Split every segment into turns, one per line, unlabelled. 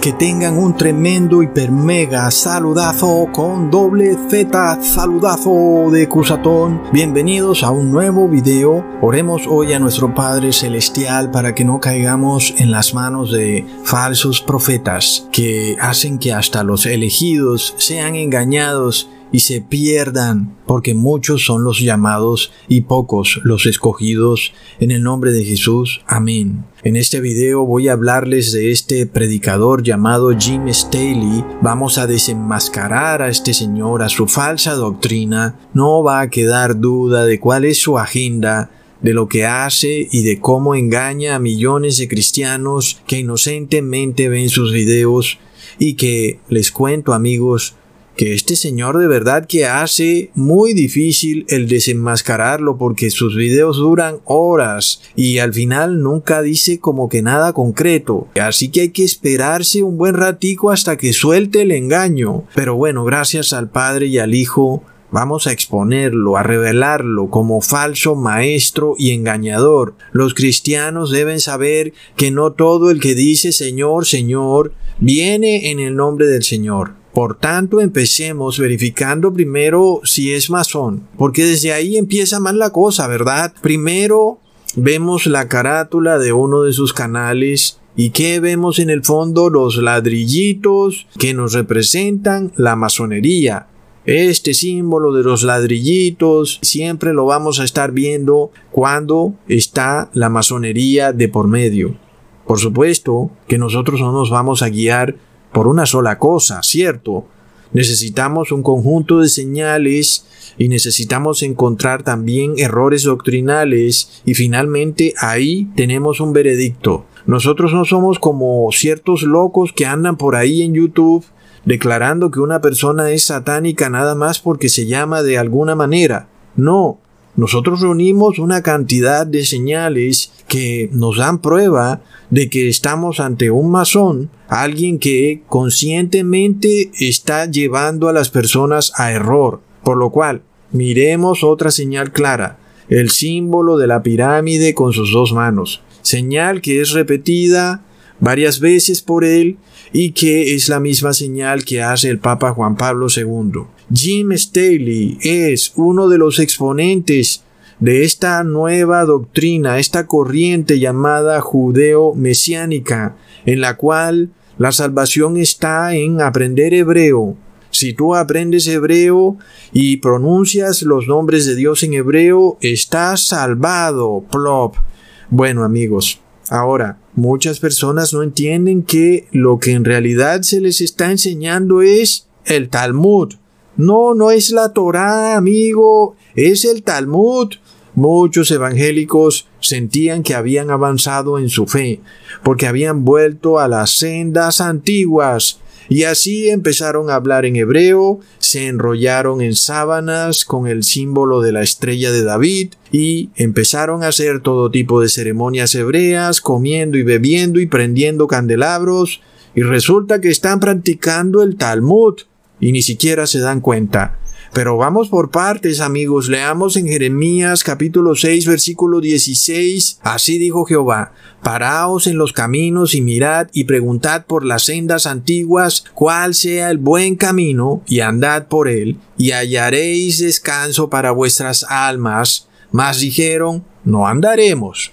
Que tengan un tremendo hiper mega saludazo con doble Z saludazo de Cusatón. Bienvenidos a un nuevo video. Oremos hoy a nuestro Padre Celestial para que no caigamos en las manos de falsos profetas que hacen que hasta los elegidos sean engañados y se pierdan, porque muchos son los llamados y pocos los escogidos. En el nombre de Jesús, amén. En este video voy a hablarles de este predicador llamado Jim Staley. Vamos a desenmascarar a este señor, a su falsa doctrina. No va a quedar duda de cuál es su agenda de lo que hace y de cómo engaña a millones de cristianos que inocentemente ven sus videos y que, les cuento amigos, que este señor de verdad que hace muy difícil el desenmascararlo porque sus videos duran horas y al final nunca dice como que nada concreto. Así que hay que esperarse un buen ratico hasta que suelte el engaño. Pero bueno, gracias al Padre y al Hijo Vamos a exponerlo, a revelarlo como falso maestro y engañador. Los cristianos deben saber que no todo el que dice Señor, Señor, viene en el nombre del Señor. Por tanto, empecemos verificando primero si es masón, porque desde ahí empieza mal la cosa, ¿verdad? Primero vemos la carátula de uno de sus canales ¿Y qué vemos en el fondo? Los ladrillitos que nos representan la masonería. Este símbolo de los ladrillitos siempre lo vamos a estar viendo cuando está la masonería de por medio. Por supuesto que nosotros no nos vamos a guiar por una sola cosa, ¿cierto? Necesitamos un conjunto de señales y necesitamos encontrar también errores doctrinales y finalmente ahí tenemos un veredicto. Nosotros no somos como ciertos locos que andan por ahí en YouTube declarando que una persona es satánica nada más porque se llama de alguna manera. No, nosotros reunimos una cantidad de señales que nos dan prueba de que estamos ante un masón, alguien que conscientemente está llevando a las personas a error. Por lo cual, miremos otra señal clara, el símbolo de la pirámide con sus dos manos, señal que es repetida varias veces por él y que es la misma señal que hace el Papa Juan Pablo II. Jim Staley es uno de los exponentes de esta nueva doctrina, esta corriente llamada judeo-mesiánica, en la cual la salvación está en aprender hebreo. Si tú aprendes hebreo y pronuncias los nombres de Dios en hebreo, estás salvado. Plop. Bueno amigos, ahora, muchas personas no entienden que lo que en realidad se les está enseñando es el Talmud. No, no es la Torá, amigo, es el Talmud. Muchos evangélicos sentían que habían avanzado en su fe, porque habían vuelto a las sendas antiguas, y así empezaron a hablar en hebreo, se enrollaron en sábanas con el símbolo de la estrella de David, y empezaron a hacer todo tipo de ceremonias hebreas, comiendo y bebiendo y prendiendo candelabros, y resulta que están practicando el Talmud, y ni siquiera se dan cuenta. Pero vamos por partes, amigos. Leamos en Jeremías capítulo 6, versículo 16. Así dijo Jehová, Paraos en los caminos y mirad y preguntad por las sendas antiguas cuál sea el buen camino y andad por él y hallaréis descanso para vuestras almas. Mas dijeron, no andaremos.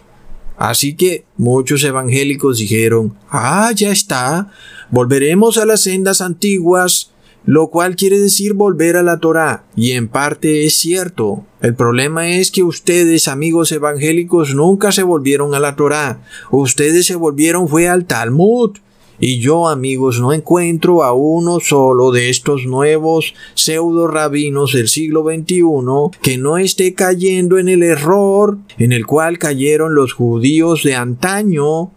Así que muchos evangélicos dijeron, ah, ya está, volveremos a las sendas antiguas lo cual quiere decir volver a la Torá, y en parte es cierto. El problema es que ustedes, amigos evangélicos, nunca se volvieron a la Torá. Ustedes se volvieron fue al Talmud. Y yo, amigos, no encuentro a uno solo de estos nuevos pseudo rabinos del siglo XXI que no esté cayendo en el error en el cual cayeron los judíos de antaño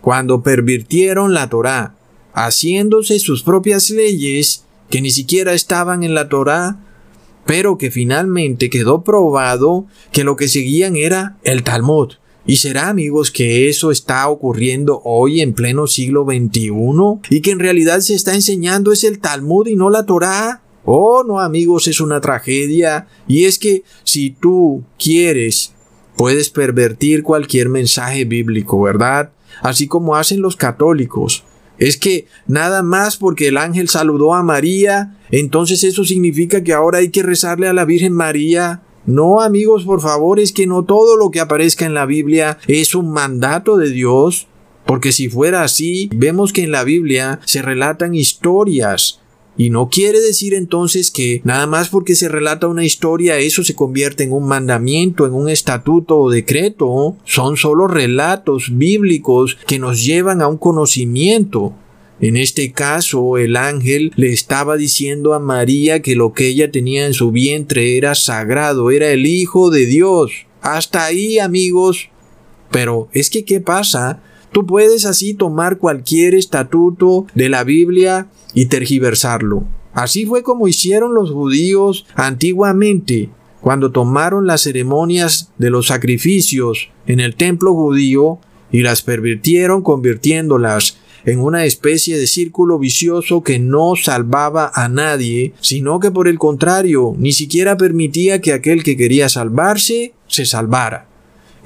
cuando pervirtieron la Torá, haciéndose sus propias leyes que ni siquiera estaban en la Torá, pero que finalmente quedó probado que lo que seguían era el Talmud. ¿Y será, amigos, que eso está ocurriendo hoy en pleno siglo XXI? ¿Y que en realidad se está enseñando es el Talmud y no la Torá? Oh, no, amigos, es una tragedia. Y es que si tú quieres, puedes pervertir cualquier mensaje bíblico, ¿verdad? Así como hacen los católicos. Es que nada más porque el ángel saludó a María, entonces eso significa que ahora hay que rezarle a la Virgen María. No, amigos, por favor, es que no todo lo que aparezca en la Biblia es un mandato de Dios, porque si fuera así, vemos que en la Biblia se relatan historias y no quiere decir entonces que nada más porque se relata una historia eso se convierte en un mandamiento, en un estatuto o decreto. Son solo relatos bíblicos que nos llevan a un conocimiento. En este caso, el ángel le estaba diciendo a María que lo que ella tenía en su vientre era sagrado, era el Hijo de Dios. Hasta ahí, amigos. Pero es que, ¿qué pasa? Tú puedes así tomar cualquier estatuto de la Biblia y tergiversarlo. Así fue como hicieron los judíos antiguamente, cuando tomaron las ceremonias de los sacrificios en el templo judío y las pervirtieron convirtiéndolas en una especie de círculo vicioso que no salvaba a nadie, sino que por el contrario ni siquiera permitía que aquel que quería salvarse se salvara.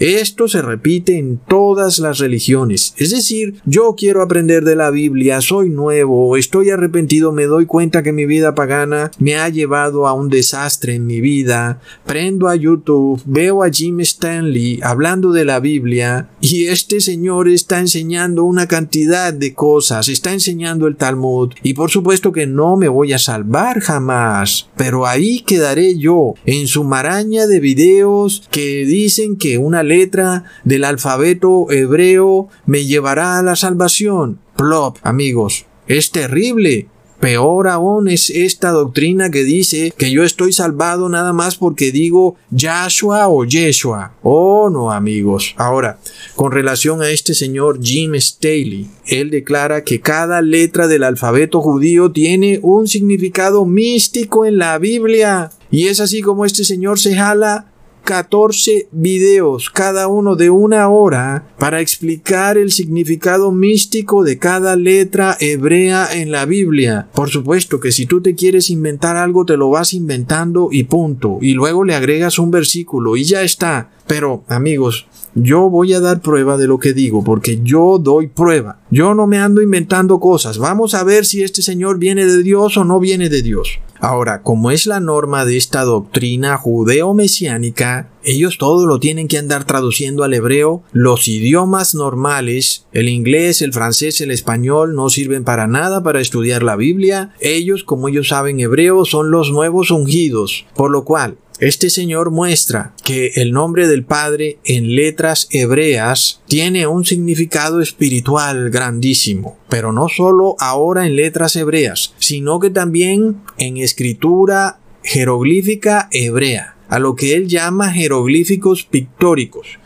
Esto se repite en todas las religiones. Es decir, yo quiero aprender de la Biblia, soy nuevo, estoy arrepentido, me doy cuenta que mi vida pagana me ha llevado a un desastre en mi vida, prendo a YouTube, veo a Jim Stanley hablando de la Biblia y este señor está enseñando una cantidad de cosas, está enseñando el Talmud y por supuesto que no me voy a salvar jamás, pero ahí quedaré yo en su maraña de videos que dicen que una letra del alfabeto hebreo me llevará a la salvación. Plop, amigos, es terrible. Peor aún es esta doctrina que dice que yo estoy salvado nada más porque digo Yahshua o Yeshua. Oh, no, amigos. Ahora, con relación a este señor Jim Staley, él declara que cada letra del alfabeto judío tiene un significado místico en la Biblia. Y es así como este señor se jala 14 videos, cada uno de una hora, para explicar el significado místico de cada letra hebrea en la Biblia. Por supuesto que si tú te quieres inventar algo, te lo vas inventando y punto. Y luego le agregas un versículo y ya está. Pero, amigos, yo voy a dar prueba de lo que digo, porque yo doy prueba. Yo no me ando inventando cosas. Vamos a ver si este Señor viene de Dios o no viene de Dios. Ahora, como es la norma de esta doctrina judeo-mesiánica, ellos todo lo tienen que andar traduciendo al hebreo. Los idiomas normales, el inglés, el francés, el español, no sirven para nada para estudiar la Biblia. Ellos, como ellos saben hebreo, son los nuevos ungidos. Por lo cual, este señor muestra que el nombre del Padre en letras hebreas tiene un significado espiritual grandísimo, pero no solo ahora en letras hebreas, sino que también en escritura jeroglífica hebrea, a lo que él llama jeroglíficos pictóricos.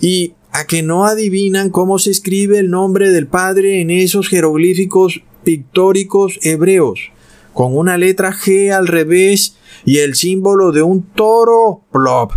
Y a que no adivinan cómo se escribe el nombre del Padre en esos jeroglíficos pictóricos hebreos, con una letra G al revés y el símbolo de un toro plop.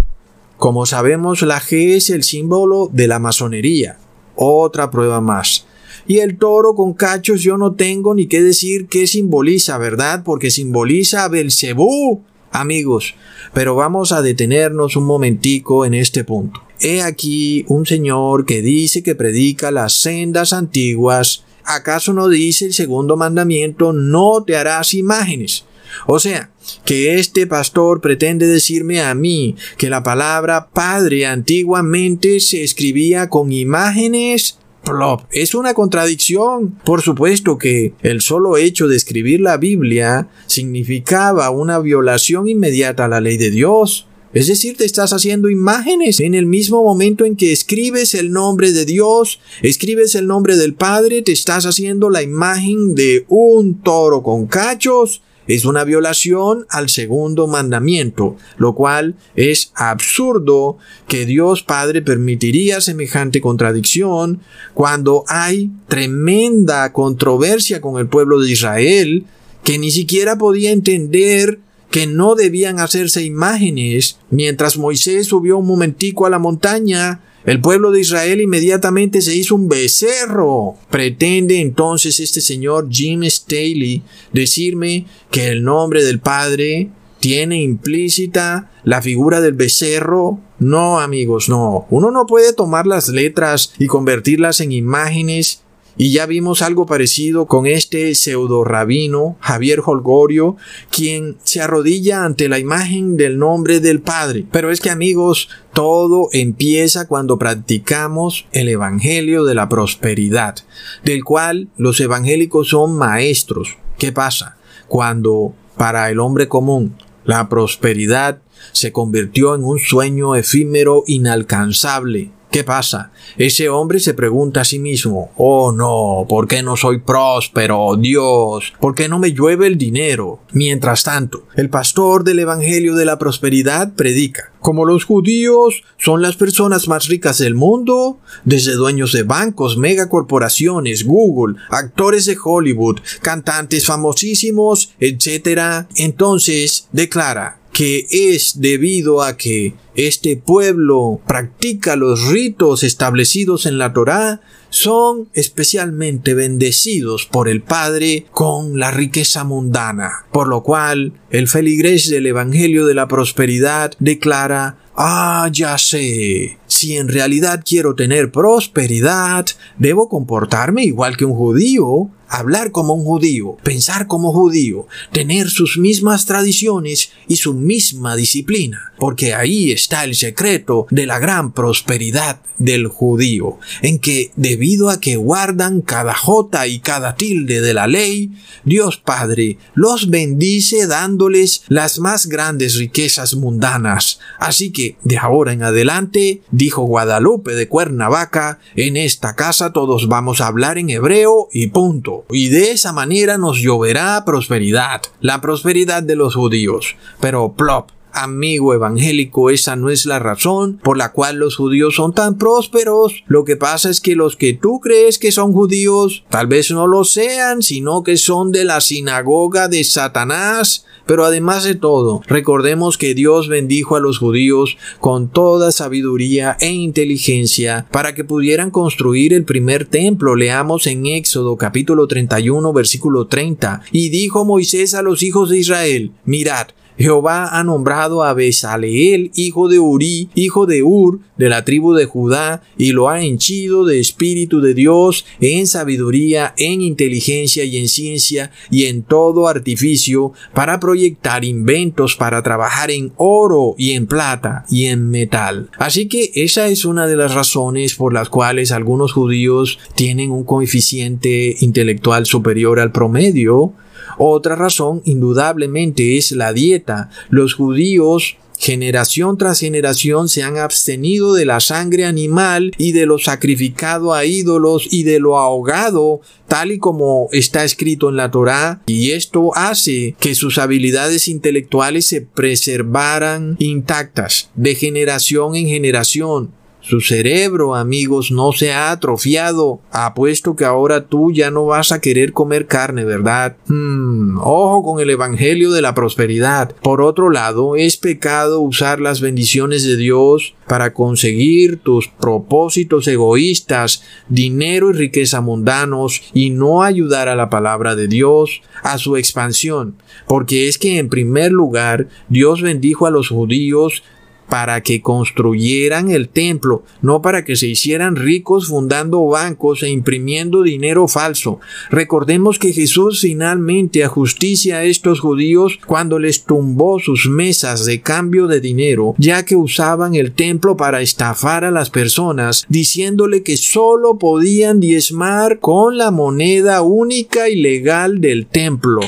Como sabemos, la G es el símbolo de la masonería. Otra prueba más. Y el toro con cachos yo no tengo ni qué decir qué simboliza, ¿verdad? Porque simboliza a Belcebú, amigos. Pero vamos a detenernos un momentico en este punto. He aquí un señor que dice que predica las sendas antiguas. ¿Acaso no dice el segundo mandamiento, no te harás imágenes? O sea, que este pastor pretende decirme a mí que la palabra padre antiguamente se escribía con imágenes Plop. Es una contradicción. Por supuesto que el solo hecho de escribir la Biblia significaba una violación inmediata a la ley de Dios. Es decir, te estás haciendo imágenes en el mismo momento en que escribes el nombre de Dios, escribes el nombre del Padre, te estás haciendo la imagen de un toro con cachos es una violación al segundo mandamiento, lo cual es absurdo que Dios Padre permitiría semejante contradicción cuando hay tremenda controversia con el pueblo de Israel que ni siquiera podía entender que no debían hacerse imágenes mientras Moisés subió un momentico a la montaña el pueblo de Israel inmediatamente se hizo un becerro. Pretende entonces este señor Jim Staley decirme que el nombre del Padre tiene implícita la figura del becerro. No, amigos, no. Uno no puede tomar las letras y convertirlas en imágenes Y ya vimos algo parecido con este pseudo rabino Javier Holgorio, quien se arrodilla ante la imagen del nombre del Padre. Pero es que amigos, todo empieza cuando practicamos el Evangelio de la prosperidad, del cual los evangélicos son maestros. ¿Qué pasa? Cuando para el hombre común la prosperidad se convirtió en un sueño efímero inalcanzable, ¿Qué pasa? Ese hombre se pregunta a sí mismo, oh no, ¿por qué no soy próspero? Dios, ¿por qué no me llueve el dinero? Mientras tanto, el pastor del Evangelio de la Prosperidad predica, como los judíos son las personas más ricas del mundo, desde dueños de bancos, megacorporaciones, Google, actores de Hollywood, cantantes famosísimos, etc., entonces declara, que es debido a que este pueblo practica los ritos establecidos en la Torá, son especialmente bendecidos por el Padre con la riqueza mundana, por lo cual el feligrés del Evangelio de la Prosperidad declara Ah, ya sé. Si en realidad quiero tener prosperidad, debo comportarme igual que un judío, hablar como un judío, pensar como judío, tener sus mismas tradiciones y su misma disciplina, porque ahí está el secreto de la gran prosperidad del judío, en que debido a que guardan cada jota y cada tilde de la ley, Dios Padre los bendice dándoles las más grandes riquezas mundanas. Así que de ahora en adelante, dijo Guadalupe de Cuernavaca, en esta casa todos vamos a hablar en hebreo y punto y de esa manera nos lloverá prosperidad, la prosperidad de los judíos. Pero plop, Amigo evangélico, esa no es la razón por la cual los judíos son tan prósperos. Lo que pasa es que los que tú crees que son judíos, tal vez no lo sean, sino que son de la sinagoga de Satanás. Pero además de todo, recordemos que Dios bendijo a los judíos con toda sabiduría e inteligencia para que pudieran construir el primer templo. Leamos en Éxodo capítulo 31 versículo 30. Y dijo Moisés a los hijos de Israel, mirad, Jehová ha nombrado a Besaleel, hijo de Uri, hijo de Ur, de la tribu de Judá, y lo ha henchido de espíritu de Dios, en sabiduría, en inteligencia y en ciencia, y en todo artificio, para proyectar inventos, para trabajar en oro y en plata y en metal. Así que esa es una de las razones por las cuales algunos judíos tienen un coeficiente intelectual superior al promedio, otra razón, indudablemente, es la dieta. Los judíos generación tras generación se han abstenido de la sangre animal y de lo sacrificado a ídolos y de lo ahogado, tal y como está escrito en la Torá, y esto hace que sus habilidades intelectuales se preservaran intactas de generación en generación. Su cerebro, amigos, no se ha atrofiado. Apuesto que ahora tú ya no vas a querer comer carne, ¿verdad? Hmm, ojo con el Evangelio de la prosperidad. Por otro lado, es pecado usar las bendiciones de Dios para conseguir tus propósitos egoístas, dinero y riqueza mundanos, y no ayudar a la palabra de Dios, a su expansión. Porque es que en primer lugar, Dios bendijo a los judíos para que construyeran el templo, no para que se hicieran ricos fundando bancos e imprimiendo dinero falso. Recordemos que Jesús finalmente ajusticia a estos judíos cuando les tumbó sus mesas de cambio de dinero, ya que usaban el templo para estafar a las personas, diciéndole que sólo podían diezmar con la moneda única y legal del templo,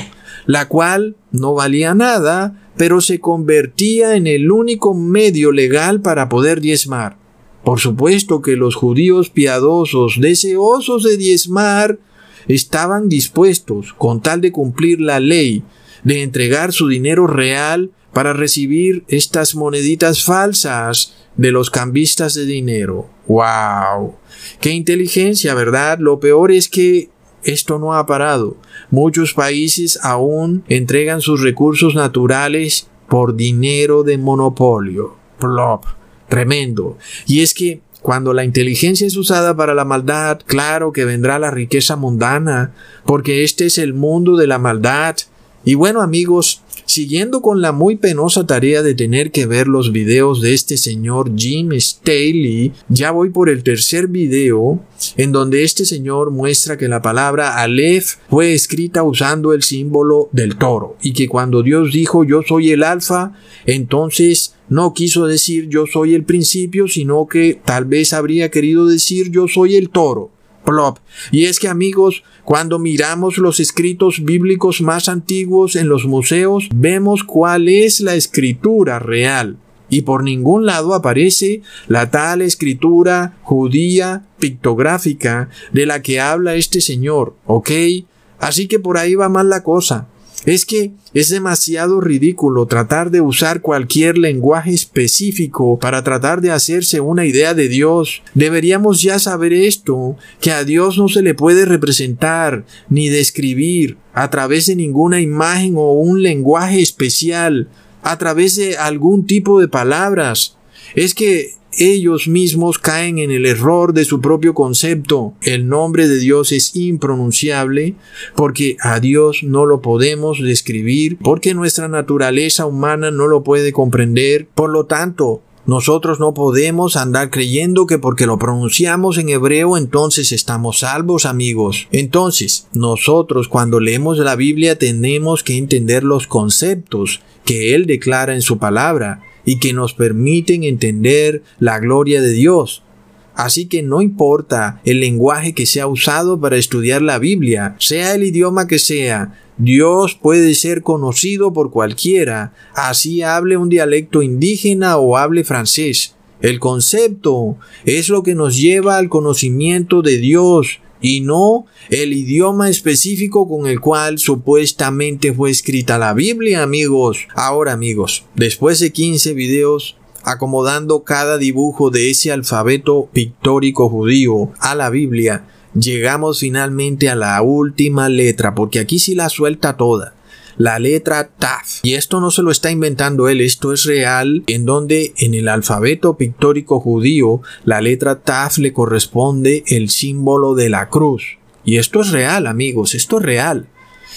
la cual no valía nada, pero se convertía en el único medio legal para poder diezmar. Por supuesto que los judíos piadosos, deseosos de diezmar, estaban dispuestos, con tal de cumplir la ley, de entregar su dinero real para recibir estas moneditas falsas de los cambistas de dinero. ¡Wow! ¡Qué inteligencia, verdad! Lo peor es que esto no ha parado. Muchos países aún entregan sus recursos naturales por dinero de monopolio. Plop. Tremendo. Y es que cuando la inteligencia es usada para la maldad, claro que vendrá la riqueza mundana, porque este es el mundo de la maldad. Y bueno amigos, Siguiendo con la muy penosa tarea de tener que ver los videos de este señor Jim Staley, ya voy por el tercer video en donde este señor muestra que la palabra Aleph fue escrita usando el símbolo del toro y que cuando Dios dijo yo soy el alfa, entonces no quiso decir yo soy el principio, sino que tal vez habría querido decir yo soy el toro. Plop. Y es que amigos, cuando miramos los escritos bíblicos más antiguos en los museos, vemos cuál es la escritura real. Y por ningún lado aparece la tal escritura judía pictográfica de la que habla este señor, ¿ok? Así que por ahí va mal la cosa. Es que es demasiado ridículo tratar de usar cualquier lenguaje específico para tratar de hacerse una idea de Dios. Deberíamos ya saber esto, que a Dios no se le puede representar ni describir a través de ninguna imagen o un lenguaje especial, a través de algún tipo de palabras. Es que ellos mismos caen en el error de su propio concepto. El nombre de Dios es impronunciable porque a Dios no lo podemos describir, porque nuestra naturaleza humana no lo puede comprender. Por lo tanto, nosotros no podemos andar creyendo que porque lo pronunciamos en hebreo entonces estamos salvos amigos. Entonces, nosotros cuando leemos la Biblia tenemos que entender los conceptos que Él declara en su palabra y que nos permiten entender la gloria de Dios. Así que no importa el lenguaje que sea usado para estudiar la Biblia, sea el idioma que sea, Dios puede ser conocido por cualquiera, así hable un dialecto indígena o hable francés. El concepto es lo que nos lleva al conocimiento de Dios y no el idioma específico con el cual supuestamente fue escrita la Biblia, amigos. Ahora, amigos, después de 15 videos acomodando cada dibujo de ese alfabeto pictórico judío a la Biblia, llegamos finalmente a la última letra, porque aquí sí la suelta toda la letra Taf. Y esto no se lo está inventando él, esto es real, en donde en el alfabeto pictórico judío la letra Taf le corresponde el símbolo de la cruz. Y esto es real, amigos, esto es real.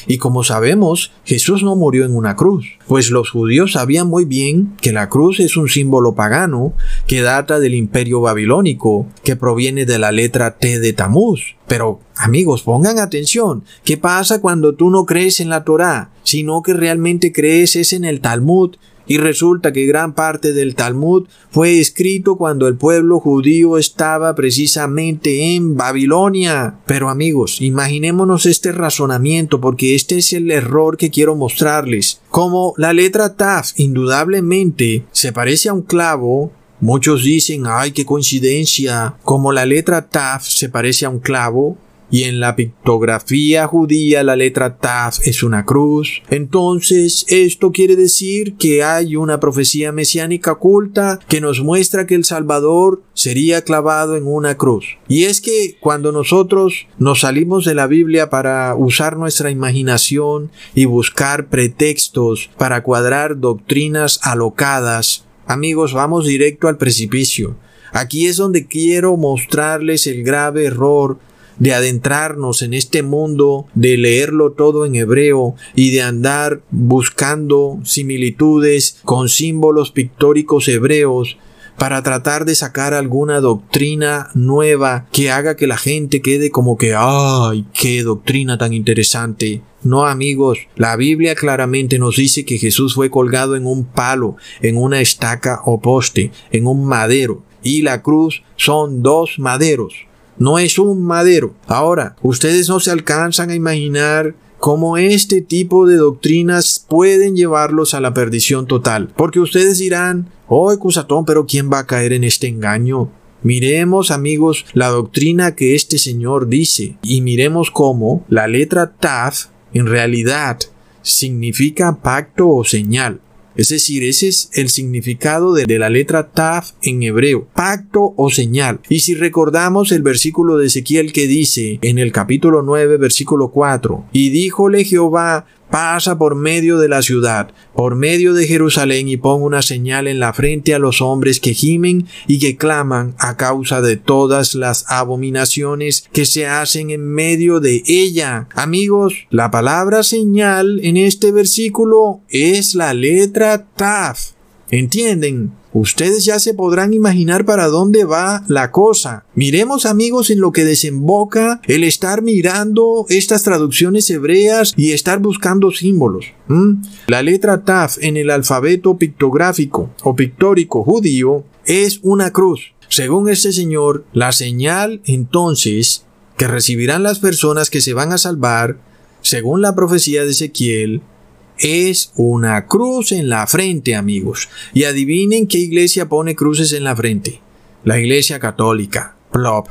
Y como sabemos, Jesús no murió en una cruz, pues los judíos sabían muy bien que la cruz es un símbolo pagano que data del imperio babilónico, que proviene de la letra T de Tamuz. Pero, amigos, pongan atención, ¿qué pasa cuando tú no crees en la Torá, sino que realmente crees es en el Talmud y resulta que gran parte del Talmud fue escrito cuando el pueblo judío estaba precisamente en Babilonia. Pero amigos, imaginémonos este razonamiento porque este es el error que quiero mostrarles. Como la letra Taf indudablemente se parece a un clavo, Muchos dicen, ay, qué coincidencia, como la letra Taf se parece a un clavo, y en la pictografía judía la letra Taf es una cruz. Entonces, esto quiere decir que hay una profecía mesiánica oculta que nos muestra que el Salvador sería clavado en una cruz. Y es que cuando nosotros nos salimos de la Biblia para usar nuestra imaginación y buscar pretextos para cuadrar doctrinas alocadas, amigos, vamos directo al precipicio. Aquí es donde quiero mostrarles el grave error de adentrarnos en este mundo, de leerlo todo en hebreo y de andar buscando similitudes con símbolos pictóricos hebreos para tratar de sacar alguna doctrina nueva que haga que la gente quede como que ¡ay! ¡Qué doctrina tan interesante! No amigos, la Biblia claramente nos dice que Jesús fue colgado en un palo, en una estaca o poste, en un madero, y la cruz son dos maderos no es un madero. Ahora, ustedes no se alcanzan a imaginar cómo este tipo de doctrinas pueden llevarlos a la perdición total. Porque ustedes dirán, oh, Cusatón, pero ¿quién va a caer en este engaño? Miremos, amigos, la doctrina que este señor dice y miremos cómo la letra Taf en realidad significa pacto o señal. Es decir, ese es el significado de, la letra Taf en hebreo, pacto o señal. Y si recordamos el versículo de Ezequiel que dice en el capítulo 9, versículo 4, y díjole Jehová, pasa por medio de la ciudad, por medio de Jerusalén y pone una señal en la frente a los hombres que gimen y que claman a causa de todas las abominaciones que se hacen en medio de ella. Amigos, la palabra señal en este versículo es la letra Taf. ¿Entienden? Ustedes ya se podrán imaginar para dónde va la cosa. Miremos amigos en lo que desemboca el estar mirando estas traducciones hebreas y estar buscando símbolos. La letra Taf en el alfabeto pictográfico o pictórico judío es una cruz. Según este señor, la señal entonces que recibirán las personas que se van a salvar, según la profecía de Ezequiel, es una cruz en la frente, amigos. Y adivinen qué iglesia pone cruces en la frente. La iglesia católica. Plop.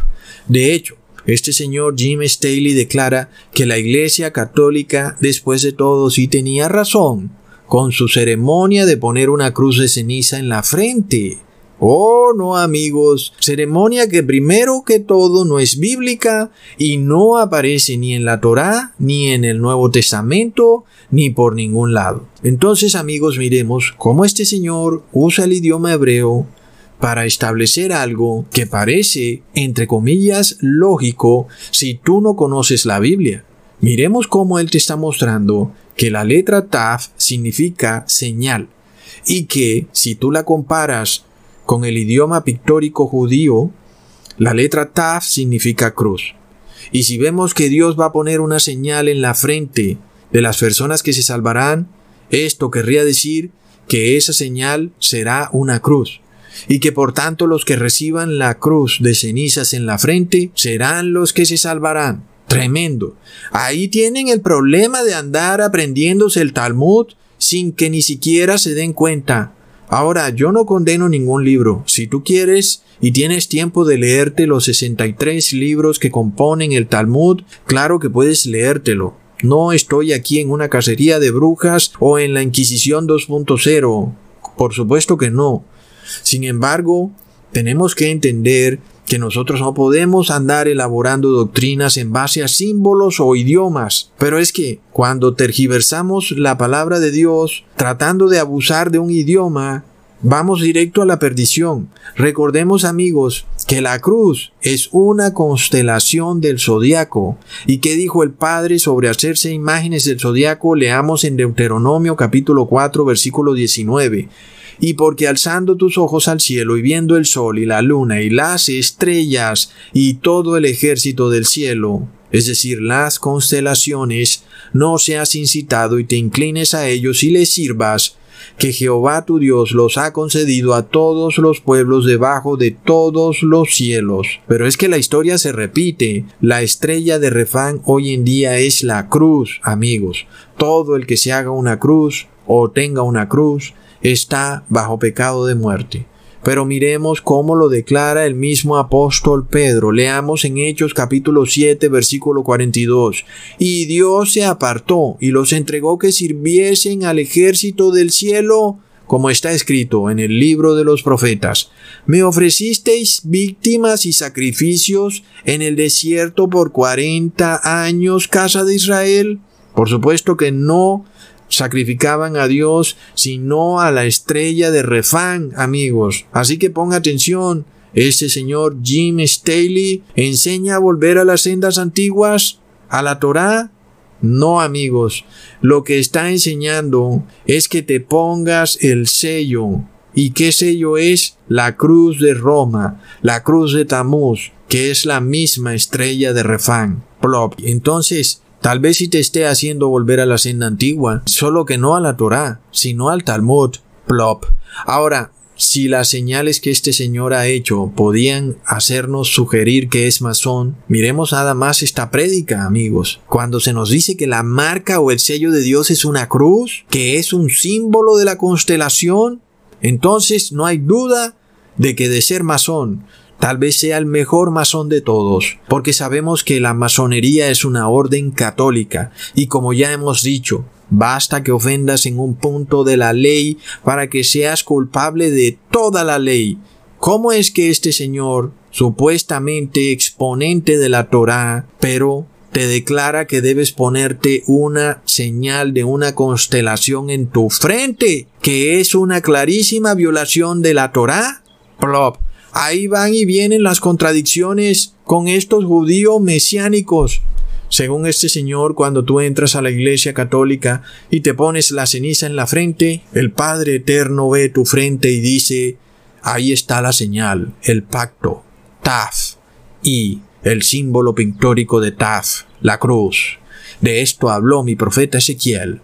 De hecho, este señor Jim Staley declara que la iglesia católica, después de todo, sí tenía razón con su ceremonia de poner una cruz de ceniza en la frente. Oh, no amigos, ceremonia que primero que todo no es bíblica y no aparece ni en la Torá, ni en el Nuevo Testamento, ni por ningún lado. Entonces amigos, miremos cómo este señor usa el idioma hebreo para establecer algo que parece, entre comillas, lógico si tú no conoces la Biblia. Miremos cómo él te está mostrando que la letra Taf significa señal y que si tú la comparas con el idioma pictórico judío, la letra Taf significa cruz. Y si vemos que Dios va a poner una señal en la frente de las personas que se salvarán, esto querría decir que esa señal será una cruz, y que por tanto los que reciban la cruz de cenizas en la frente serán los que se salvarán. Tremendo. Ahí tienen el problema de andar aprendiéndose el Talmud sin que ni siquiera se den cuenta Ahora, yo no condeno ningún libro. Si tú quieres y tienes tiempo de leerte los 63 libros que componen el Talmud, claro que puedes leértelo. No estoy aquí en una cacería de brujas o en la Inquisición 2.0. Por supuesto que no. Sin embargo, tenemos que entender que nosotros no podemos andar elaborando doctrinas en base a símbolos o idiomas. Pero es que cuando tergiversamos la palabra de Dios tratando de abusar de un idioma, vamos directo a la perdición. Recordemos amigos que la cruz es una constelación del zodiaco. ¿Y qué dijo el Padre sobre hacerse imágenes del zodiaco? Leamos en Deuteronomio capítulo 4 versículo 19 y porque alzando tus ojos al cielo y viendo el sol y la luna y las estrellas y todo el ejército del cielo, es decir, las constelaciones, no seas incitado y te inclines a ellos y les sirvas, que Jehová tu Dios los ha concedido a todos los pueblos debajo de todos los cielos. Pero es que la historia se repite. La estrella de Refán hoy en día es la cruz, amigos. Todo el que se haga una cruz o tenga una cruz está bajo pecado de muerte. Pero miremos cómo lo declara el mismo apóstol Pedro. Leamos en Hechos capítulo 7 versículo 42. Y Dios se apartó y los entregó que sirviesen al ejército del cielo, como está escrito en el libro de los profetas. Me ofrecisteis víctimas y sacrificios en el desierto por cuarenta años, casa de Israel. Por supuesto que no sacrificaban a Dios, sino a la estrella de Refán, amigos. Así que ponga atención, este señor Jim Staley enseña a volver a las sendas antiguas, a la Torá. No, amigos, lo que está enseñando es que te pongas el sello. ¿Y qué sello es? La cruz de Roma, la cruz de Tamuz, que es la misma estrella de Refán. Plop. Entonces, Tal vez si te esté haciendo volver a la senda antigua, solo que no a la Torá, sino al Talmud. Plop. Ahora, si las señales que este señor ha hecho podían hacernos sugerir que es masón, miremos nada más esta prédica, amigos. Cuando se nos dice que la marca o el sello de Dios es una cruz, que es un símbolo de la constelación, entonces no hay duda de que de ser masón Tal vez sea el mejor masón de todos, porque sabemos que la masonería es una orden católica y como ya hemos dicho, basta que ofendas en un punto de la ley para que seas culpable de toda la ley. ¿Cómo es que este señor, supuestamente exponente de la Torá, pero te declara que debes ponerte una señal de una constelación en tu frente, que es una clarísima violación de la Torá. Plop. Ahí van y vienen las contradicciones con estos judíos mesiánicos. Según este señor, cuando tú entras a la iglesia católica y te pones la ceniza en la frente, el Padre Eterno ve tu frente y dice, ahí está la señal, el pacto, Taf, y el símbolo pictórico de Taf, la cruz. De esto habló mi profeta Ezequiel.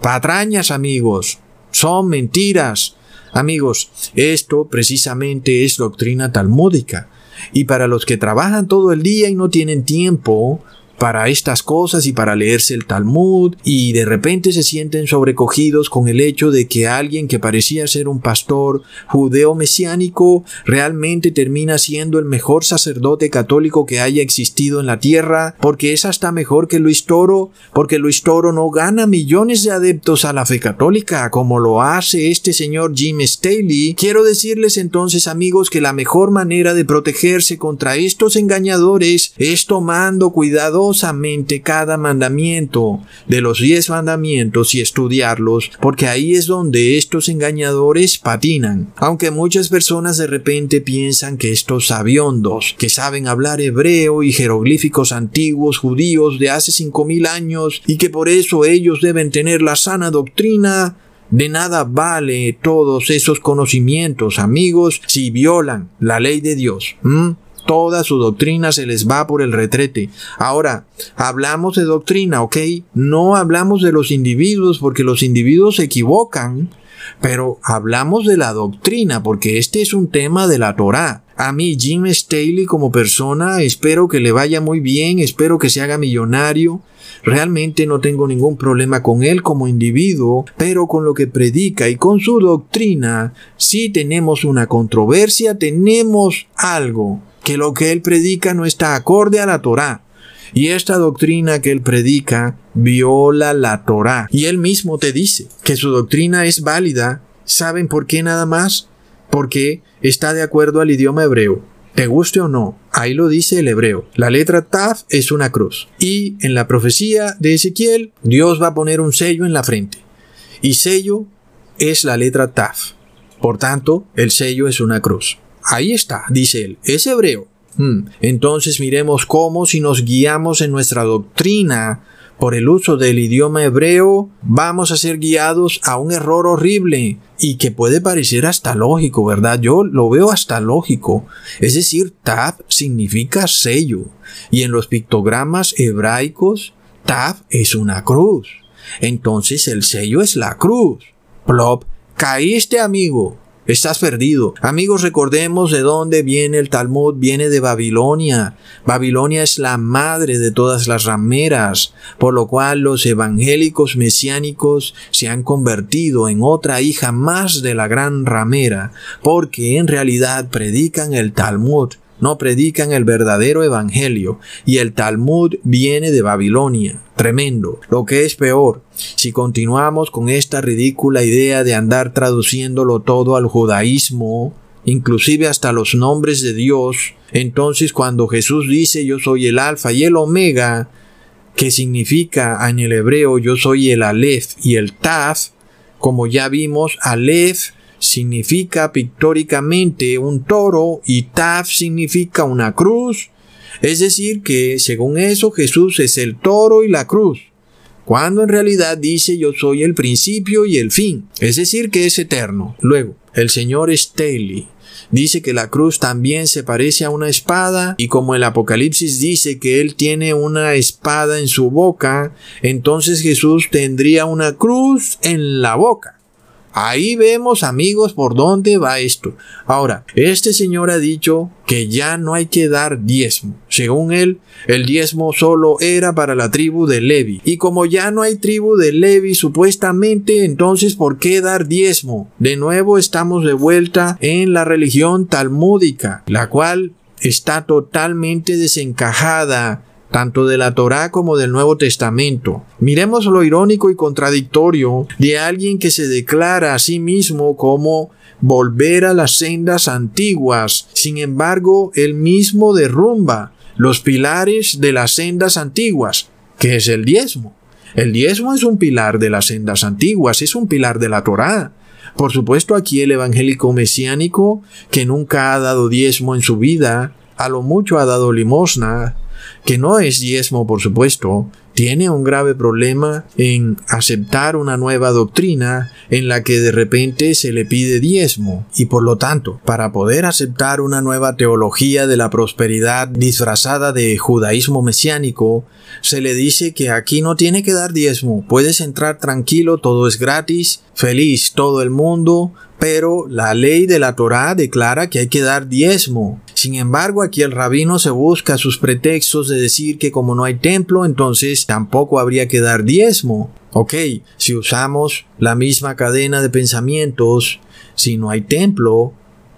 Patrañas, amigos, son mentiras. Amigos, esto precisamente es doctrina talmúdica. Y para los que trabajan todo el día y no tienen tiempo, para estas cosas y para leerse el Talmud y de repente se sienten sobrecogidos con el hecho de que alguien que parecía ser un pastor judeo mesiánico realmente termina siendo el mejor sacerdote católico que haya existido en la tierra porque es hasta mejor que Luis Toro porque Luis Toro no gana millones de adeptos a la fe católica como lo hace este señor Jim Staley. Quiero decirles entonces amigos que la mejor manera de protegerse contra estos engañadores es tomando cuidado cada mandamiento de los diez mandamientos y estudiarlos, porque ahí es donde estos engañadores patinan. Aunque muchas personas de repente piensan que estos sabiondos, que saben hablar hebreo y jeroglíficos antiguos judíos de hace cinco mil años y que por eso ellos deben tener la sana doctrina, de nada vale todos esos conocimientos, amigos, si violan la ley de Dios toda su doctrina se les va por el retrete. Ahora, hablamos de doctrina, ¿ok? No hablamos de los individuos porque los individuos se equivocan, pero hablamos de la doctrina porque este es un tema de la Torah. A mí, Jim Staley como persona, espero que le vaya muy bien, espero que se haga millonario. Realmente no tengo ningún problema con él como individuo, pero con lo que predica y con su doctrina, si tenemos una controversia, tenemos algo que lo que él predica no está acorde a la Torá. Y esta doctrina que él predica viola la Torá. Y él mismo te dice que su doctrina es válida. ¿Saben por qué nada más? Porque está de acuerdo al idioma hebreo. Te guste o no, ahí lo dice el hebreo. La letra Taf es una cruz. Y en la profecía de Ezequiel, Dios va a poner un sello en la frente. Y sello es la letra Taf. Por tanto, el sello es una cruz. Ahí está, dice él, es hebreo. Hmm, entonces miremos cómo si nos guiamos en nuestra doctrina por el uso del idioma hebreo, vamos a ser guiados a un error horrible y que puede parecer hasta lógico, ¿verdad? Yo lo veo hasta lógico. Es decir, Tab significa sello y en los pictogramas hebraicos, Tab es una cruz. Entonces el sello es la cruz. Plop, caíste amigo. Estás perdido. Amigos, recordemos de dónde viene el Talmud. Viene de Babilonia. Babilonia es la madre de todas las rameras, por lo cual los evangélicos mesiánicos se han convertido en otra hija más de la gran ramera, porque en realidad predican el Talmud no predican el verdadero evangelio y el Talmud viene de Babilonia. Tremendo. Lo que es peor, si continuamos con esta ridícula idea de andar traduciéndolo todo al judaísmo, inclusive hasta los nombres de Dios, entonces cuando Jesús dice yo soy el alfa y el omega, que significa en el hebreo yo soy el alef y el taf, como ya vimos, alef significa pictóricamente un toro y Taf significa una cruz. Es decir, que según eso Jesús es el toro y la cruz, cuando en realidad dice yo soy el principio y el fin, es decir, que es eterno. Luego, el señor Staley dice que la cruz también se parece a una espada y como el Apocalipsis dice que él tiene una espada en su boca, entonces Jesús tendría una cruz en la boca. Ahí vemos amigos por dónde va esto. Ahora, este señor ha dicho que ya no hay que dar diezmo. Según él, el diezmo solo era para la tribu de Levi. Y como ya no hay tribu de Levi supuestamente, entonces ¿por qué dar diezmo? De nuevo estamos de vuelta en la religión talmúdica, la cual está totalmente desencajada tanto de la Torá como del Nuevo Testamento. Miremos lo irónico y contradictorio de alguien que se declara a sí mismo como volver a las sendas antiguas. Sin embargo, él mismo derrumba los pilares de las sendas antiguas, que es el diezmo. El diezmo es un pilar de las sendas antiguas, es un pilar de la Torá. Por supuesto, aquí el evangélico mesiánico, que nunca ha dado diezmo en su vida, a lo mucho ha dado limosna, que no es diezmo, por supuesto, tiene un grave problema en aceptar una nueva doctrina en la que de repente se le pide diezmo y por lo tanto, para poder aceptar una nueva teología de la prosperidad disfrazada de judaísmo mesiánico, se le dice que aquí no tiene que dar diezmo, puedes entrar tranquilo, todo es gratis, feliz todo el mundo, pero la ley de la Torá declara que hay que dar diezmo. Sin embargo, aquí el rabino se busca sus pretextos de decir que como no hay templo, entonces tampoco habría que dar diezmo. Ok, si usamos la misma cadena de pensamientos, si no hay templo,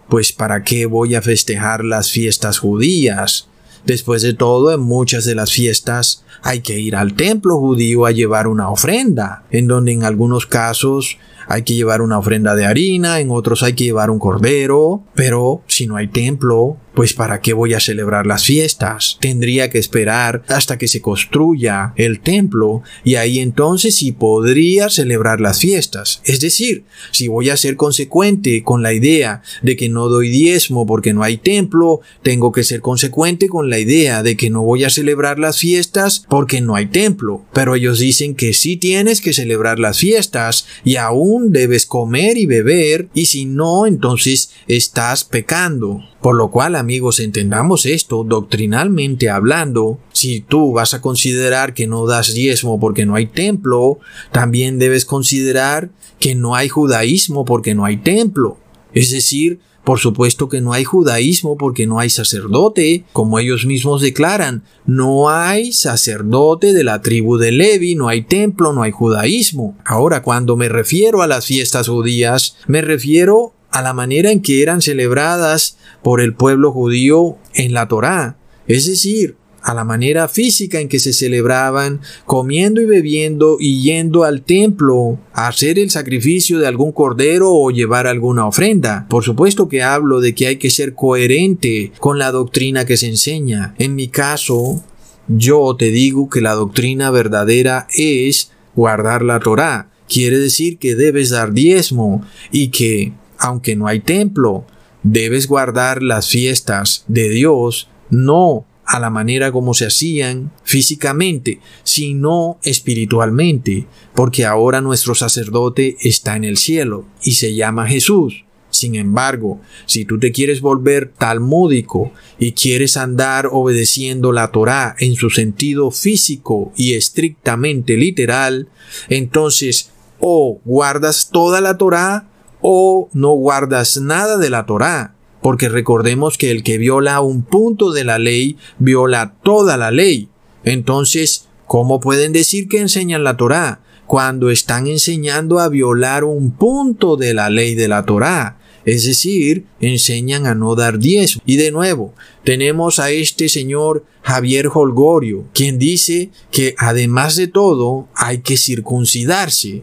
pues ¿para qué voy a festejar las fiestas judías? Después de todo, en muchas de las fiestas hay que ir al templo judío a llevar una ofrenda, en donde en algunos casos hay que llevar una ofrenda de harina, en otros hay que llevar un cordero, pero si no hay templo, pues ¿para qué voy a celebrar las fiestas? Tendría que esperar hasta que se construya el templo y ahí entonces sí podría celebrar las fiestas. Es decir, si voy a ser consecuente con la idea de que no doy diezmo porque no hay templo, tengo que ser consecuente con la idea de que no voy a celebrar las fiestas porque no hay templo. Pero ellos dicen que sí tienes que celebrar las fiestas y aún debes comer y beber y si no, entonces estás pecando. Por lo cual, amigos, entendamos esto doctrinalmente hablando. Si tú vas a considerar que no das diezmo porque no hay templo, también debes considerar que no hay judaísmo porque no hay templo. Es decir, por supuesto que no hay judaísmo porque no hay sacerdote, como ellos mismos declaran, no hay sacerdote de la tribu de Levi, no hay templo, no hay judaísmo. Ahora, cuando me refiero a las fiestas judías, me refiero a la manera en que eran celebradas por el pueblo judío en la Torá, es decir, a la manera física en que se celebraban, comiendo y bebiendo y yendo al templo a hacer el sacrificio de algún cordero o llevar alguna ofrenda. Por supuesto que hablo de que hay que ser coherente con la doctrina que se enseña. En mi caso, yo te digo que la doctrina verdadera es guardar la Torá. Quiere decir que debes dar diezmo y que aunque no hay templo, debes guardar las fiestas de Dios, no a la manera como se hacían físicamente, sino espiritualmente, porque ahora nuestro sacerdote está en el cielo y se llama Jesús. Sin embargo, si tú te quieres volver talmúdico y quieres andar obedeciendo la Torá en su sentido físico y estrictamente literal, entonces o guardas toda la Torá o no guardas nada de la Torá, porque recordemos que el que viola un punto de la ley viola toda la ley. Entonces, ¿cómo pueden decir que enseñan la Torá cuando están enseñando a violar un punto de la ley de la Torá? Es decir, enseñan a no dar diez. Y de nuevo, tenemos a este señor Javier Holgorio, quien dice que además de todo hay que circuncidarse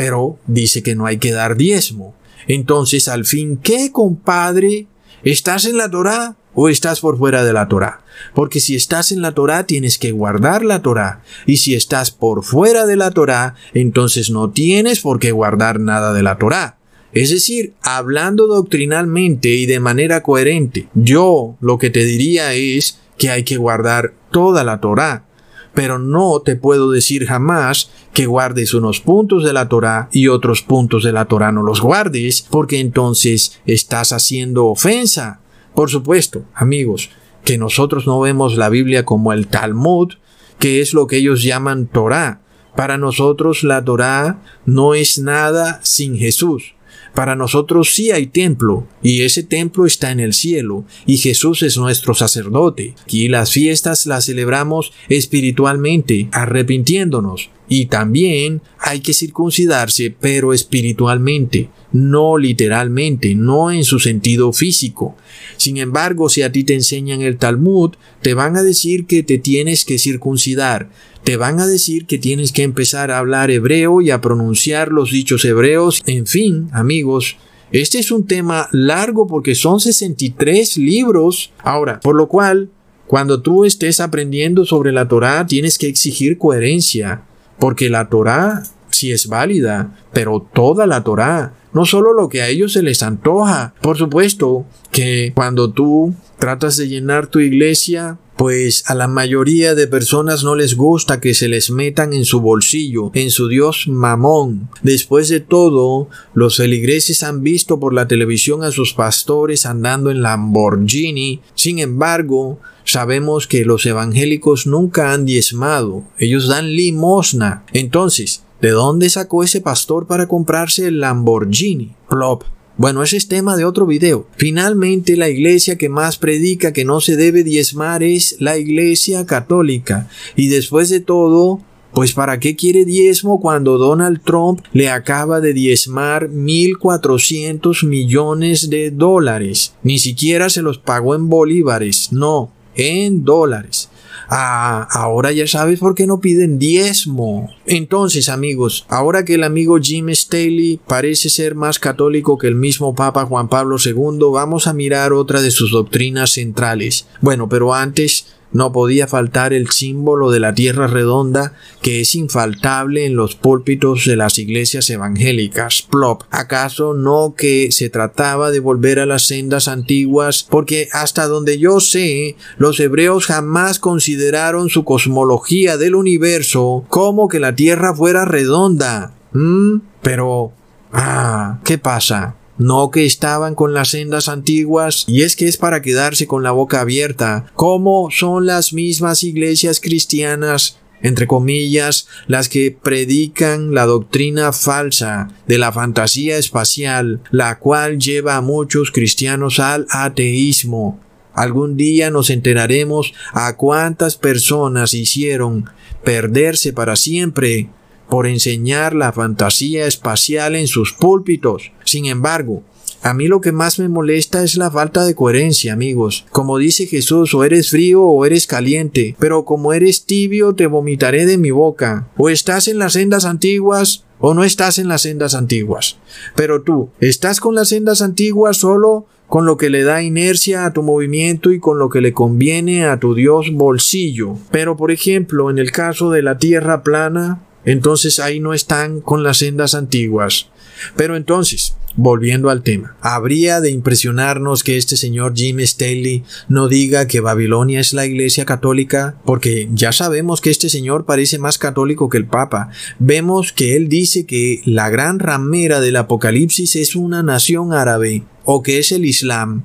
pero dice que no hay que dar diezmo. Entonces, al fin, ¿qué, compadre? ¿Estás en la Torá o estás por fuera de la Torá? Porque si estás en la Torá tienes que guardar la Torá, y si estás por fuera de la Torá, entonces no tienes por qué guardar nada de la Torá. Es decir, hablando doctrinalmente y de manera coherente, yo lo que te diría es que hay que guardar toda la Torá, pero no te puedo decir jamás que guardes unos puntos de la Torah y otros puntos de la Torah no los guardes, porque entonces estás haciendo ofensa. Por supuesto, amigos, que nosotros no vemos la Biblia como el Talmud, que es lo que ellos llaman Torah. Para nosotros la Torah no es nada sin Jesús. Para nosotros sí hay templo, y ese templo está en el cielo, y Jesús es nuestro sacerdote. Y las fiestas las celebramos espiritualmente, arrepintiéndonos. Y también hay que circuncidarse, pero espiritualmente, no literalmente, no en su sentido físico. Sin embargo, si a ti te enseñan el Talmud, te van a decir que te tienes que circuncidar, te van a decir que tienes que empezar a hablar hebreo y a pronunciar los dichos hebreos. En fin, amigos, este es un tema largo porque son 63 libros. Ahora, por lo cual, Cuando tú estés aprendiendo sobre la Torá, tienes que exigir coherencia, porque la Torá sí es válida, pero toda la Torá, no solo lo que a ellos se les antoja. Por supuesto que cuando tú tratas de llenar tu iglesia pues a la mayoría de personas no les gusta que se les metan en su bolsillo, en su dios mamón. Después de todo, los feligreses han visto por la televisión a sus pastores andando en Lamborghini. Sin embargo, sabemos que los evangélicos nunca han diezmado, ellos dan limosna. Entonces, ¿de dónde sacó ese pastor para comprarse el Lamborghini? Plop. Bueno, ese es tema de otro video. Finalmente, la iglesia que más predica que no se debe diezmar es la iglesia católica. Y después de todo, pues ¿para qué quiere diezmo cuando Donald Trump le acaba de diezmar 1.400 millones de dólares? Ni siquiera se los pagó en bolívares, no, en dólares. Ah, ahora ya sabes por qué no piden diezmo. Entonces, amigos, ahora que el amigo Jim Staley parece ser más católico que el mismo Papa Juan Pablo II, vamos a mirar otra de sus doctrinas centrales. Bueno, pero antes no podía faltar el símbolo de la tierra redonda que es infaltable en los púlpitos de las iglesias evangélicas. Plop. ¿Acaso no que se trataba de volver a las sendas antiguas? Porque hasta donde yo sé, los hebreos jamás consideraron su cosmología del universo como que la tierra fuera redonda. ¿Mm? Pero... Ah, ¿qué pasa? No que estaban con las sendas antiguas, y es que es para quedarse con la boca abierta, como son las mismas iglesias cristianas entre comillas, las que predican la doctrina falsa de la fantasía espacial, la cual lleva a muchos cristianos al ateísmo. Algún día nos enteraremos a cuántas personas hicieron perderse para siempre por enseñar la fantasía espacial en sus púlpitos. Sin embargo, a mí lo que más me molesta es la falta de coherencia, amigos. Como dice Jesús, o eres frío o eres caliente, pero como eres tibio te vomitaré de mi boca. O estás en las sendas antiguas o no estás en las sendas antiguas. Pero tú, ¿estás con las sendas antiguas solo con lo que le da inercia a tu movimiento y con lo que le conviene a tu Dios bolsillo? Pero por ejemplo, en el caso de la tierra plana, entonces ahí no están con las sendas antiguas. Pero entonces, volviendo al tema, habría de impresionarnos que este señor Jim Staley no diga que Babilonia es la iglesia católica, porque ya sabemos que este señor parece más católico que el Papa. Vemos que él dice que la gran ramera del Apocalipsis es una nación árabe o que es el Islam.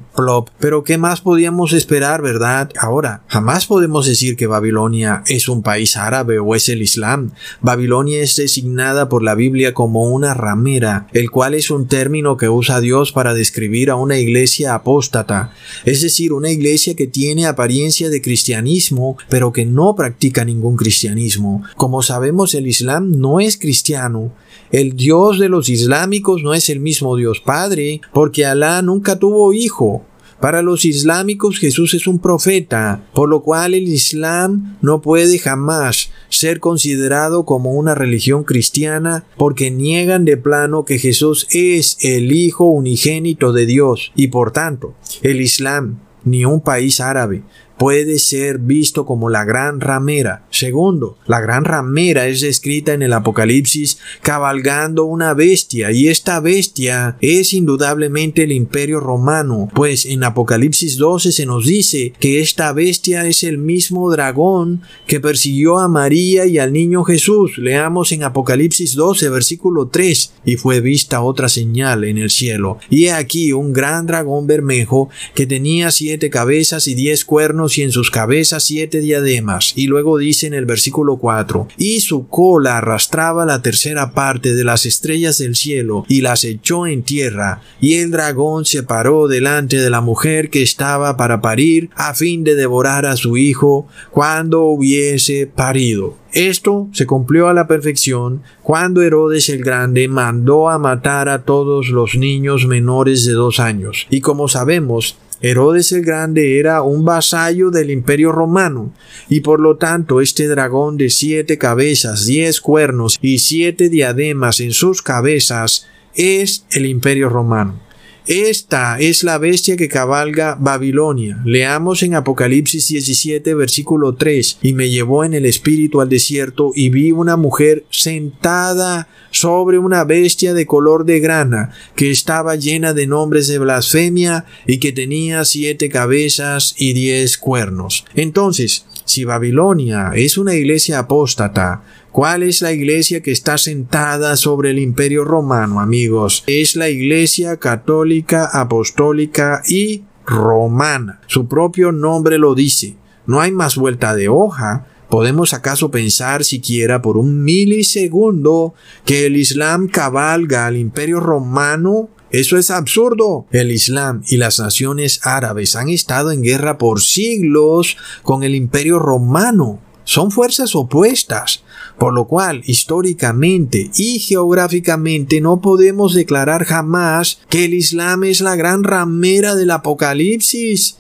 Pero ¿qué más podíamos esperar, verdad? Ahora, jamás podemos decir que Babilonia es un país árabe o es el Islam. Babilonia es designada por la Biblia como una ramera, el cual es un término que usa Dios para describir a una iglesia apóstata, es decir, una iglesia que tiene apariencia de cristianismo, pero que no practica ningún cristianismo. Como sabemos, el Islam no es cristiano, el Dios de los islámicos no es el mismo Dios Padre, porque Alá nunca tuvo hijo. Para los islámicos Jesús es un profeta, por lo cual el Islam no puede jamás ser considerado como una religión cristiana porque niegan de plano que Jesús es el Hijo unigénito de Dios y por tanto el Islam ni un país árabe puede ser visto como la gran ramera. Segundo, la gran ramera es descrita en el Apocalipsis cabalgando una bestia y esta bestia es indudablemente el imperio romano, pues en Apocalipsis 12 se nos dice que esta bestia es el mismo dragón que persiguió a María y al niño Jesús. Leamos en Apocalipsis 12 versículo 3 y fue vista otra señal en el cielo. Y he aquí un gran dragón bermejo que tenía siete cabezas y diez cuernos y en sus cabezas siete diademas. Y luego dice en el versículo 4, y su cola arrastraba la tercera parte de las estrellas del cielo y las echó en tierra. Y el dragón se paró delante de la mujer que estaba para parir a fin de devorar a su hijo cuando hubiese parido. Esto se cumplió a la perfección cuando Herodes el Grande mandó a matar a todos los niños menores de dos años. Y como sabemos, Herodes el Grande era un vasallo del imperio romano, y por lo tanto este dragón de siete cabezas, diez cuernos y siete diademas en sus cabezas es el imperio romano. Esta es la bestia que cabalga Babilonia. Leamos en Apocalipsis 17, versículo 3. Y me llevó en el espíritu al desierto y vi una mujer sentada sobre una bestia de color de grana, que estaba llena de nombres de blasfemia y que tenía siete cabezas y diez cuernos. Entonces, si Babilonia es una iglesia apóstata, ¿Cuál es la iglesia que está sentada sobre el imperio romano, amigos? Es la iglesia católica, apostólica y romana. Su propio nombre lo dice. No hay más vuelta de hoja. ¿Podemos acaso pensar siquiera por un milisegundo que el Islam cabalga al imperio romano? Eso es absurdo. El Islam y las naciones árabes han estado en guerra por siglos con el imperio romano. Son fuerzas opuestas, por lo cual históricamente y geográficamente no podemos declarar jamás que el Islam es la gran ramera del Apocalipsis.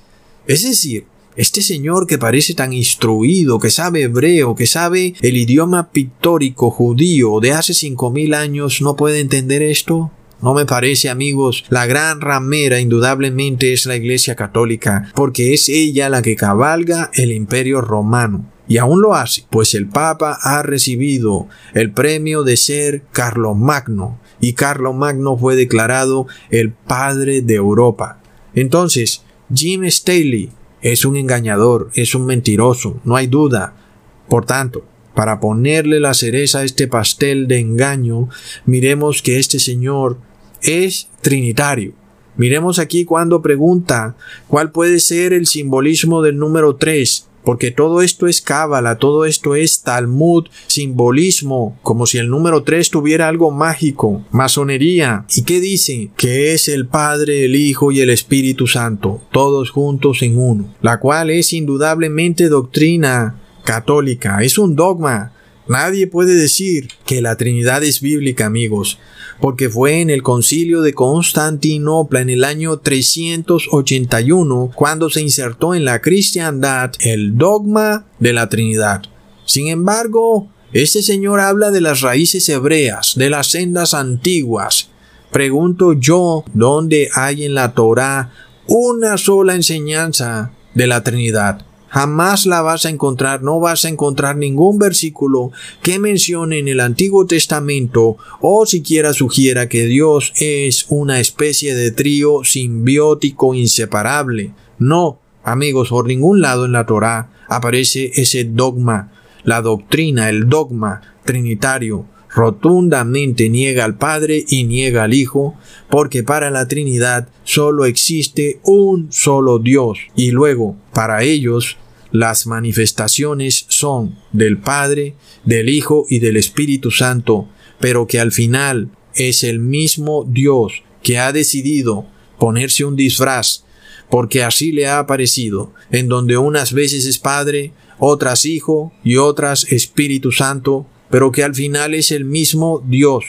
Es decir, este señor que parece tan instruido, que sabe hebreo, que sabe el idioma pictórico judío de hace cinco mil años, ¿no puede entender esto? No me parece, amigos, la gran ramera indudablemente es la Iglesia Católica, porque es ella la que cabalga el imperio romano. Y aún lo hace, pues el Papa ha recibido el premio de ser Magno y Magno fue declarado el padre de Europa. Entonces, Jim Staley es un engañador, es un mentiroso, no hay duda. Por tanto, para ponerle la cereza a este pastel de engaño, miremos que este señor es trinitario. Miremos aquí cuando pregunta cuál puede ser el simbolismo del número 3 porque todo esto es cábala, todo esto es Talmud, simbolismo, como si el número 3 tuviera algo mágico, masonería. ¿Y qué dice? Que es el Padre, el Hijo y el Espíritu Santo, todos juntos en uno, la cual es indudablemente doctrina católica, es un dogma. Nadie puede decir que la Trinidad es bíblica, amigos porque fue en el concilio de Constantinopla en el año 381 cuando se insertó en la cristiandad el dogma de la Trinidad. Sin embargo, este señor habla de las raíces hebreas, de las sendas antiguas. Pregunto yo, ¿dónde hay en la Torá una sola enseñanza de la Trinidad? Jamás la vas a encontrar, no vas a encontrar ningún versículo que mencione en el Antiguo Testamento o siquiera sugiera que Dios es una especie de trío simbiótico inseparable. No, amigos, por ningún lado en la Torá aparece ese dogma, la doctrina, el dogma trinitario rotundamente niega al Padre y niega al Hijo, porque para la Trinidad solo existe un solo Dios, y luego, para ellos, las manifestaciones son del Padre, del Hijo y del Espíritu Santo, pero que al final es el mismo Dios que ha decidido ponerse un disfraz, porque así le ha aparecido, en donde unas veces es Padre, otras Hijo y otras Espíritu Santo, pero que al final es el mismo Dios,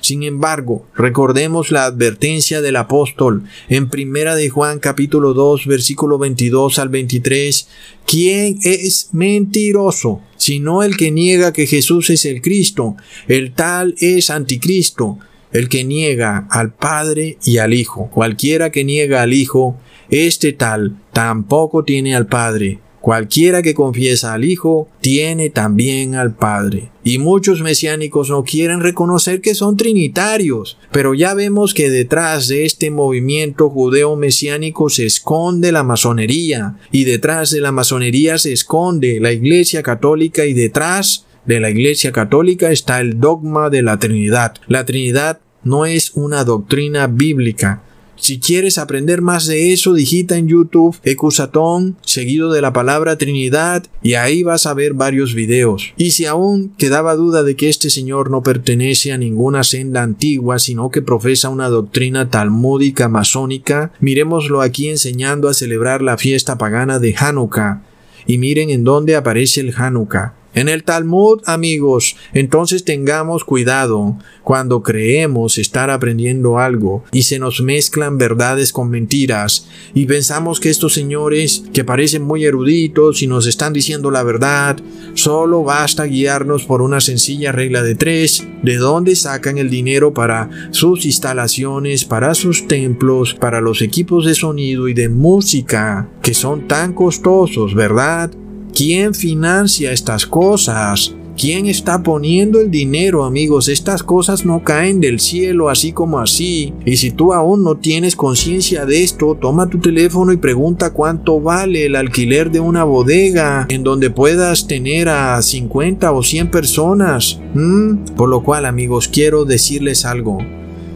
sin embargo, recordemos la advertencia del apóstol en Primera de Juan capítulo 2 versículo 22 al 23, ¿quién es mentiroso? Sino el que niega que Jesús es el Cristo, el tal es anticristo, el que niega al Padre y al Hijo. Cualquiera que niega al Hijo, este tal tampoco tiene al Padre. Cualquiera que confiesa al Hijo tiene también al Padre. Y muchos mesiánicos no quieren reconocer que son trinitarios, pero ya vemos que detrás de este movimiento judeo mesiánico se esconde la masonería, y detrás de la masonería se esconde la Iglesia católica y detrás de la Iglesia católica está el dogma de la Trinidad. La Trinidad no es una doctrina bíblica, si quieres aprender más de eso, digita en YouTube Ecusatón, seguido de la palabra Trinidad, y ahí vas a ver varios videos. Y si aún quedaba duda de que este señor no pertenece a ninguna senda antigua, sino que profesa una doctrina talmúdica masónica, miremoslo aquí enseñando a celebrar la fiesta pagana de Hanukkah. Y miren en dónde aparece el Hanukkah. En el Talmud, amigos, entonces tengamos cuidado cuando creemos estar aprendiendo algo y se nos mezclan verdades con mentiras y pensamos que estos señores que parecen muy eruditos y nos están diciendo la verdad, solo basta guiarnos por una sencilla regla de tres, de dónde sacan el dinero para sus instalaciones, para sus templos, para los equipos de sonido y de música que son tan costosos, ¿verdad? ¿Quién financia estas cosas? ¿Quién está poniendo el dinero, amigos? Estas cosas no caen del cielo así como así. Y si tú aún no tienes conciencia de esto, toma tu teléfono y pregunta cuánto vale el alquiler de una bodega en donde puedas tener a 50 o 100 personas. ¿Mm? Por lo cual, amigos, quiero decirles algo.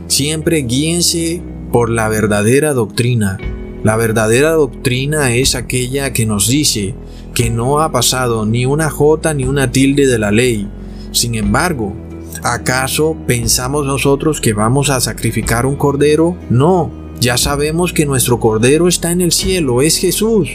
Siempre guíense por la verdadera doctrina. La verdadera doctrina es aquella que nos dice que no ha pasado ni una jota ni una tilde de la ley. Sin embargo, ¿acaso pensamos nosotros que vamos a sacrificar un cordero? No, ya sabemos que nuestro cordero está en el cielo, es Jesús.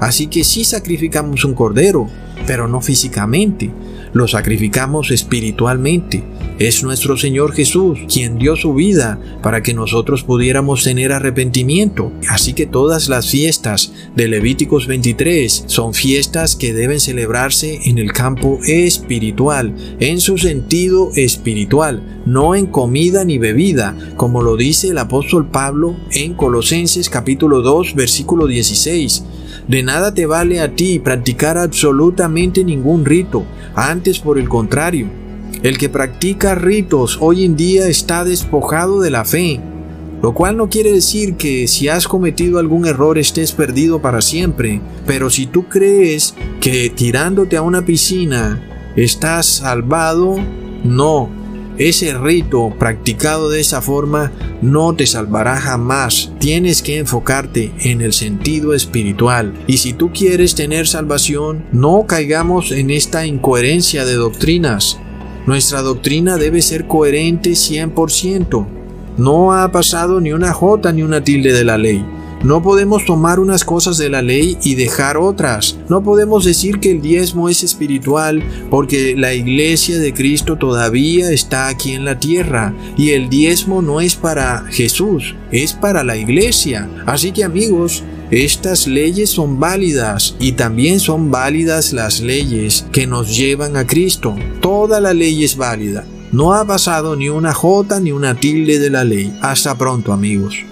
Así que sí sacrificamos un cordero, pero no físicamente, lo sacrificamos espiritualmente. Es nuestro Señor Jesús quien dio su vida para que nosotros pudiéramos tener arrepentimiento. Así que todas las fiestas de Levíticos 23 son fiestas que deben celebrarse en el campo espiritual, en su sentido espiritual, no en comida ni bebida, como lo dice el apóstol Pablo en Colosenses capítulo 2 versículo 16. De nada te vale a ti practicar absolutamente ningún rito, antes por el contrario, el que practica ritos hoy en día está despojado de la fe, lo cual no quiere decir que si has cometido algún error estés perdido para siempre, pero si tú crees que tirándote a una piscina estás salvado, no, ese rito practicado de esa forma no te salvará jamás. Tienes que enfocarte en el sentido espiritual. Y si tú quieres tener salvación, no caigamos en esta incoherencia de doctrinas. Nuestra doctrina debe ser coherente 100%. No ha pasado ni una jota ni una tilde de la ley. No podemos tomar unas cosas de la ley y dejar otras. No podemos decir que el diezmo es espiritual porque la iglesia de Cristo todavía está aquí en la tierra y el diezmo no es para Jesús, es para la iglesia. Así que amigos, estas leyes son válidas y también son válidas las leyes que nos llevan a Cristo. Toda la ley es válida. No ha pasado ni una jota ni una tilde de la ley. Hasta pronto amigos.